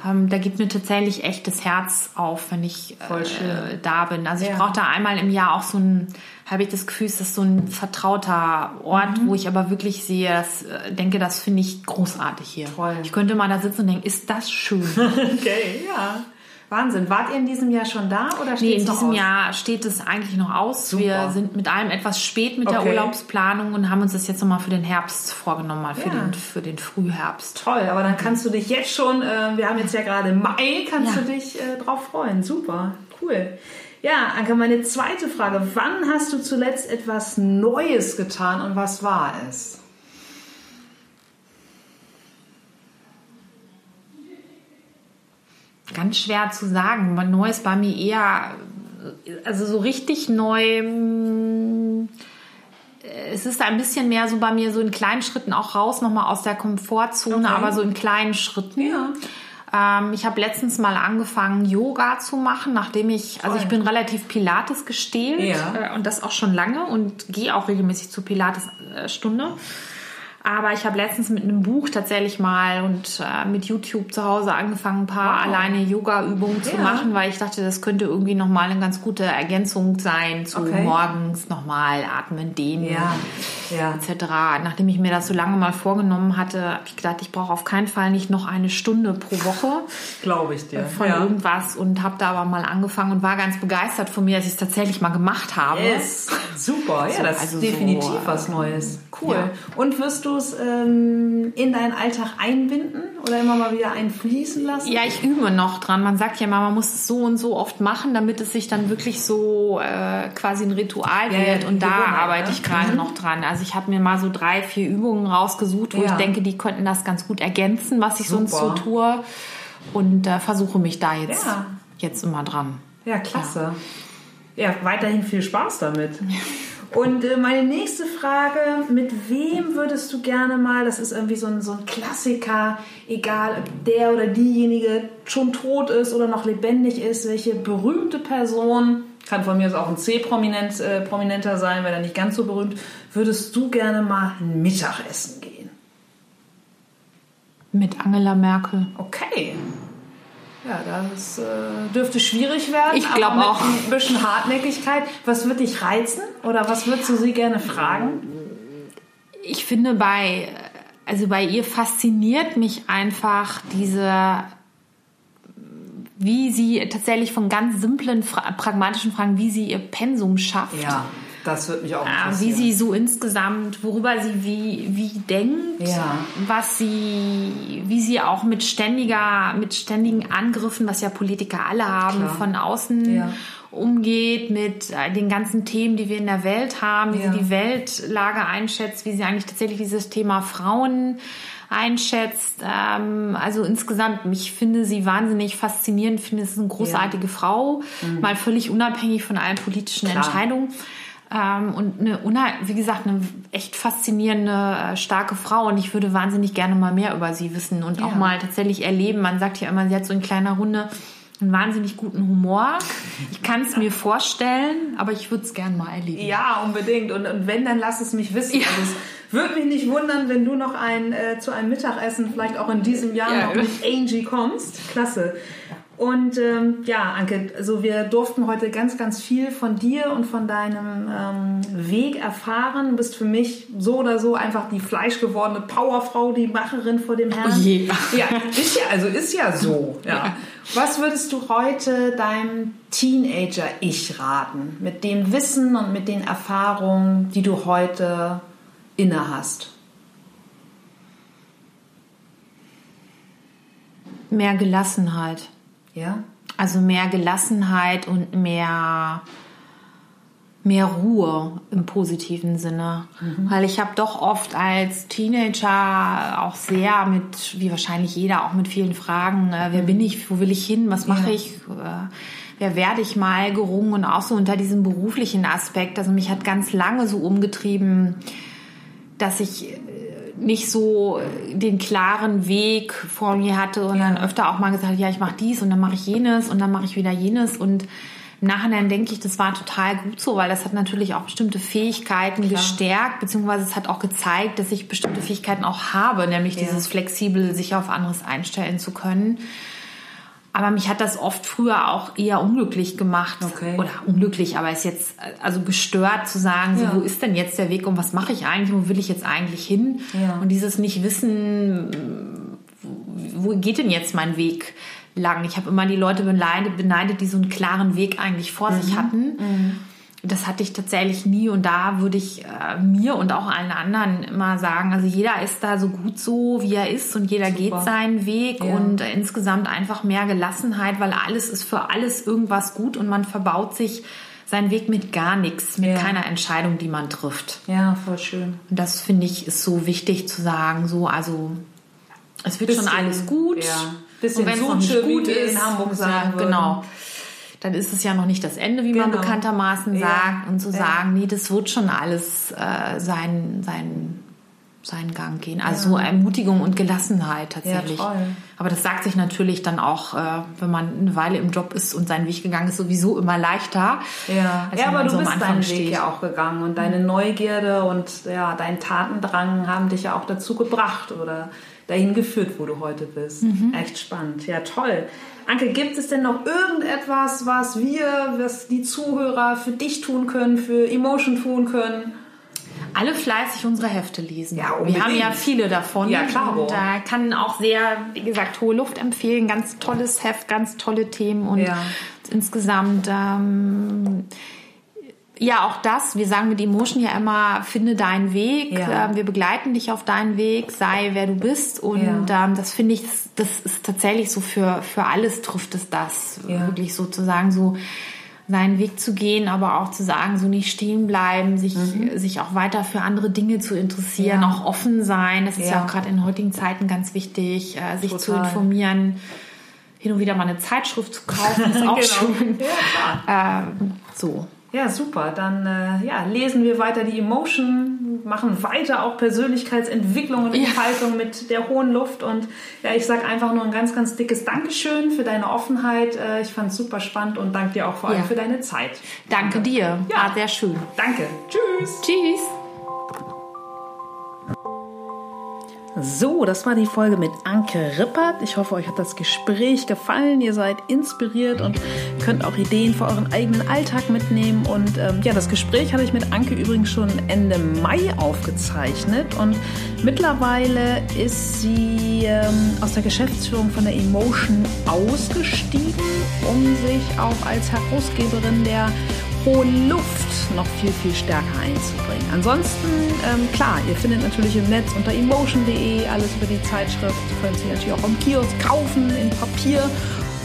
S2: Ähm, da gibt mir tatsächlich echt das Herz auf, wenn ich äh, da bin. Also ich ja. brauche da einmal im Jahr auch so ein habe ich das Gefühl, es ist so ein vertrauter Ort, mhm. wo ich aber wirklich sehe, dass, äh, denke, das finde ich großartig hier.
S1: Toll.
S2: Ich könnte mal da sitzen und denken, ist das schön.
S1: okay, ja. Wahnsinn. Wart ihr in diesem Jahr schon da oder
S2: steht Nee, in diesem aus? Jahr steht es eigentlich noch aus. Super. Wir sind mit allem etwas spät mit okay. der Urlaubsplanung und haben uns das jetzt nochmal für den Herbst vorgenommen, mal für, ja. den, für den Frühherbst.
S1: Toll, aber dann kannst du dich jetzt schon, äh, wir haben jetzt ja gerade Mai, kannst ja. du dich äh, drauf freuen. Super, cool. Ja, Anke, meine zweite Frage. Wann hast du zuletzt etwas Neues getan und was war es?
S2: Ganz schwer zu sagen. Neues bei mir eher, also so richtig neu. Mm, es ist ein bisschen mehr so bei mir so in kleinen Schritten auch raus, nochmal aus der Komfortzone, okay. aber so in kleinen Schritten.
S1: Ja.
S2: Ähm, ich habe letztens mal angefangen, Yoga zu machen, nachdem ich, also ich bin relativ Pilates gestählt
S1: ja.
S2: äh, und das auch schon lange und gehe auch regelmäßig zur Pilates-Stunde. Aber ich habe letztens mit einem Buch tatsächlich mal und äh, mit YouTube zu Hause angefangen, ein paar wow. alleine Yoga-Übungen ja. zu machen, weil ich dachte, das könnte irgendwie nochmal eine ganz gute Ergänzung sein zu okay. morgens nochmal atmen, dehnen
S1: ja. Ja.
S2: etc. Nachdem ich mir das so lange mal vorgenommen hatte, habe ich gedacht, ich brauche auf keinen Fall nicht noch eine Stunde pro Woche.
S1: Glaube ich dir.
S2: Von irgendwas und habe da aber mal angefangen und war ganz begeistert von mir, dass ich es tatsächlich mal gemacht habe.
S1: Yes. Super, ja, das also ist definitiv so, was Neues. Cool. Und wirst du es ähm, in deinen Alltag einbinden oder immer mal wieder einfließen lassen?
S2: Ja, ich übe noch dran. Man sagt ja mal, man muss es so und so oft machen, damit es sich dann wirklich so äh, quasi ein Ritual ja, wird. und da arbeite ich gerade mhm. noch dran. Also ich habe mir mal so drei, vier Übungen rausgesucht, wo ja. ich denke, die könnten das ganz gut ergänzen, was ich Super. sonst so tue. Und äh, versuche mich da jetzt, ja. jetzt immer dran.
S1: Ja, klasse. Ja, weiterhin viel Spaß damit. Und äh, meine nächste Frage, mit wem würdest du gerne mal, das ist irgendwie so ein, so ein Klassiker, egal ob der oder diejenige schon tot ist oder noch lebendig ist, welche berühmte Person kann von mir aus auch ein C-Prominent äh, prominenter sein, weil er nicht ganz so berühmt. Würdest du gerne mal ein Mittagessen gehen?
S2: Mit Angela Merkel.
S1: Okay. Ja, das äh, dürfte schwierig werden.
S2: Ich glaube auch.
S1: Ein bisschen Hartnäckigkeit. Was wird dich reizen oder was würdest du sie gerne fragen?
S2: Ich finde bei, also bei ihr fasziniert mich einfach diese wie sie tatsächlich von ganz simplen, pragmatischen Fragen, wie sie ihr Pensum schafft.
S1: Ja, das wird mich auch
S2: interessieren. Wie sie so insgesamt, worüber sie wie, wie denkt,
S1: ja.
S2: was sie, wie sie auch mit ständiger, mit ständigen Angriffen, was ja Politiker alle haben, Klar. von außen ja. umgeht, mit äh, den ganzen Themen, die wir in der Welt haben, wie ja. sie die Weltlage einschätzt, wie sie eigentlich tatsächlich dieses Thema Frauen einschätzt. Ähm, also insgesamt, ich finde sie wahnsinnig faszinierend, finde es eine großartige ja. Frau, mhm. mal völlig unabhängig von allen politischen Klar. Entscheidungen. Ähm, und eine, wie gesagt, eine echt faszinierende, äh, starke Frau. Und ich würde wahnsinnig gerne mal mehr über sie wissen und ja. auch mal tatsächlich erleben. Man sagt ja immer, sie hat so in kleiner Runde einen wahnsinnig guten Humor. Ich kann es mir vorstellen, aber ich würde es gerne mal erleben.
S1: Ja, unbedingt. Und, und wenn, dann lass es mich wissen. Ja. Also es würde mich nicht wundern, wenn du noch ein, äh, zu einem Mittagessen vielleicht auch in diesem Jahr ja. noch mit Angie kommst. Klasse. Und ähm, ja, Anke, also wir durften heute ganz, ganz viel von dir und von deinem ähm, Weg erfahren. Du bist für mich so oder so einfach die fleischgewordene Powerfrau, die Macherin vor dem Herrn.
S2: Oh je.
S1: Ja, ist ja, also ist ja so. Ja. ja. Was würdest du heute deinem Teenager-Ich raten? Mit dem Wissen und mit den Erfahrungen, die du heute inne hast?
S2: Mehr Gelassenheit.
S1: Ja.
S2: Also mehr Gelassenheit und mehr mehr Ruhe im positiven Sinne. Mhm. Weil ich habe doch oft als Teenager auch sehr mit, wie wahrscheinlich jeder, auch mit vielen Fragen, äh, wer mhm. bin ich, wo will ich hin, was mache ja. ich, äh, wer werde ich mal gerungen und auch so unter diesem beruflichen Aspekt. Also mich hat ganz lange so umgetrieben, dass ich nicht so den klaren Weg vor mir hatte und dann öfter auch mal gesagt, ja, ich mache dies und dann mache ich jenes und dann mache ich wieder jenes und im Nachhinein denke ich, das war total gut so, weil das hat natürlich auch bestimmte Fähigkeiten Klar. gestärkt, beziehungsweise es hat auch gezeigt, dass ich bestimmte Fähigkeiten auch habe, nämlich ja. dieses flexibel sich auf anderes einstellen zu können. Aber mich hat das oft früher auch eher unglücklich gemacht.
S1: Okay.
S2: Oder unglücklich, aber ist jetzt also gestört zu sagen, ja. so, wo ist denn jetzt der Weg und was mache ich eigentlich, wo will ich jetzt eigentlich hin?
S1: Ja.
S2: Und dieses nicht wissen, wo geht denn jetzt mein Weg lang? Ich habe immer die Leute beneidet, beneidet, die so einen klaren Weg eigentlich vor mhm. sich hatten. Mhm das hatte ich tatsächlich nie und da würde ich äh, mir und auch allen anderen immer sagen, also jeder ist da so gut so, wie er ist und jeder Super. geht seinen Weg ja. und äh, insgesamt einfach mehr Gelassenheit, weil alles ist für alles irgendwas gut und man verbaut sich seinen Weg mit gar nichts, mit ja. keiner Entscheidung, die man trifft.
S1: Ja, voll schön.
S2: Und das finde ich ist so wichtig zu sagen, so also es wird bisschen, schon alles gut.
S1: Ja. Bisschen und wenn es noch nicht gut ist,
S2: in Hamburg sagen ja, genau dann ist es ja noch nicht das Ende, wie genau. man bekanntermaßen sagt. Ja. Und zu sagen, nee, das wird schon alles äh, sein, sein, seinen Gang gehen. Also ja. Ermutigung und Gelassenheit tatsächlich.
S1: Ja,
S2: aber das sagt sich natürlich dann auch, äh, wenn man eine Weile im Job ist und seinen Weg gegangen ist, sowieso immer leichter.
S1: Ja, ja aber du so bist deinen steht. Weg ja auch gegangen und deine Neugierde und ja, dein Tatendrang haben dich ja auch dazu gebracht oder dahin geführt, wo du heute bist. Mhm. Echt spannend. Ja, toll. Anke, gibt es denn noch irgendetwas, was wir, was die Zuhörer für dich tun können, für Emotion tun können?
S2: Alle fleißig unsere Hefte lesen.
S1: Ja,
S2: unbedingt. Wir haben ja viele davon.
S1: Ja, klar.
S2: Und da kann auch sehr, wie gesagt, hohe Luft empfehlen. Ganz tolles Heft, ganz tolle Themen und
S1: ja.
S2: insgesamt ähm, ja, auch das. Wir sagen mit Emotion ja immer, finde deinen Weg.
S1: Ja.
S2: Ähm, wir begleiten dich auf deinen Weg, sei wer du bist. Und ja. ähm, das finde ich, das, das, ist tatsächlich so für, für alles trifft es das.
S1: Ja.
S2: Wirklich sozusagen so seinen Weg zu gehen, aber auch zu sagen, so nicht stehen bleiben, sich, mhm. sich auch weiter für andere Dinge zu interessieren, auch offen sein. Das ist ja, auch gerade in heutigen Zeiten ganz wichtig, äh, sich Total. zu informieren hin und wieder mal eine Zeitschrift zu kaufen, ist auch genau. schön.
S1: Ja,
S2: ähm, so.
S1: Ja, super. Dann äh, ja, lesen wir weiter die Emotion, machen weiter auch Persönlichkeitsentwicklung und Entfaltung ja. mit der hohen Luft. Und ja, ich sage einfach nur ein ganz, ganz dickes Dankeschön für deine Offenheit. Äh, ich fand es super spannend und danke dir auch vor allem ja. für deine Zeit.
S2: Danke dir. Ja. War sehr schön.
S1: Danke. Tschüss.
S2: Tschüss.
S1: So, das war die Folge mit Anke Rippert. Ich hoffe, euch hat das Gespräch gefallen. Ihr seid inspiriert und könnt auch Ideen für euren eigenen Alltag mitnehmen. Und ähm, ja, das Gespräch hatte ich mit Anke übrigens schon Ende Mai aufgezeichnet. Und mittlerweile ist sie ähm, aus der Geschäftsführung von der Emotion ausgestiegen, um sich auch als Herausgeberin der Hohen Luft noch viel, viel stärker einzubringen. Ansonsten, ähm, klar, ihr findet natürlich im Netz unter emotion.de alles über die Zeitschrift. Ihr könnt sie natürlich auch im Kiosk kaufen, in Papier.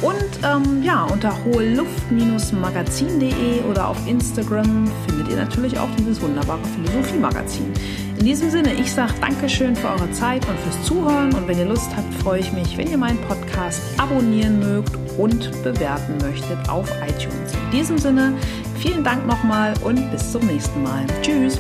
S1: Und ähm, ja, unter hohe Luft-magazin.de oder auf Instagram findet ihr natürlich auch dieses wunderbare Philosophie-Magazin. In diesem Sinne, ich sage Dankeschön für eure Zeit und fürs Zuhören. Und wenn ihr Lust habt, freue ich mich, wenn ihr meinen Podcast abonnieren mögt und bewerten möchtet auf iTunes. In diesem Sinne, vielen Dank nochmal und bis zum nächsten Mal. Tschüss!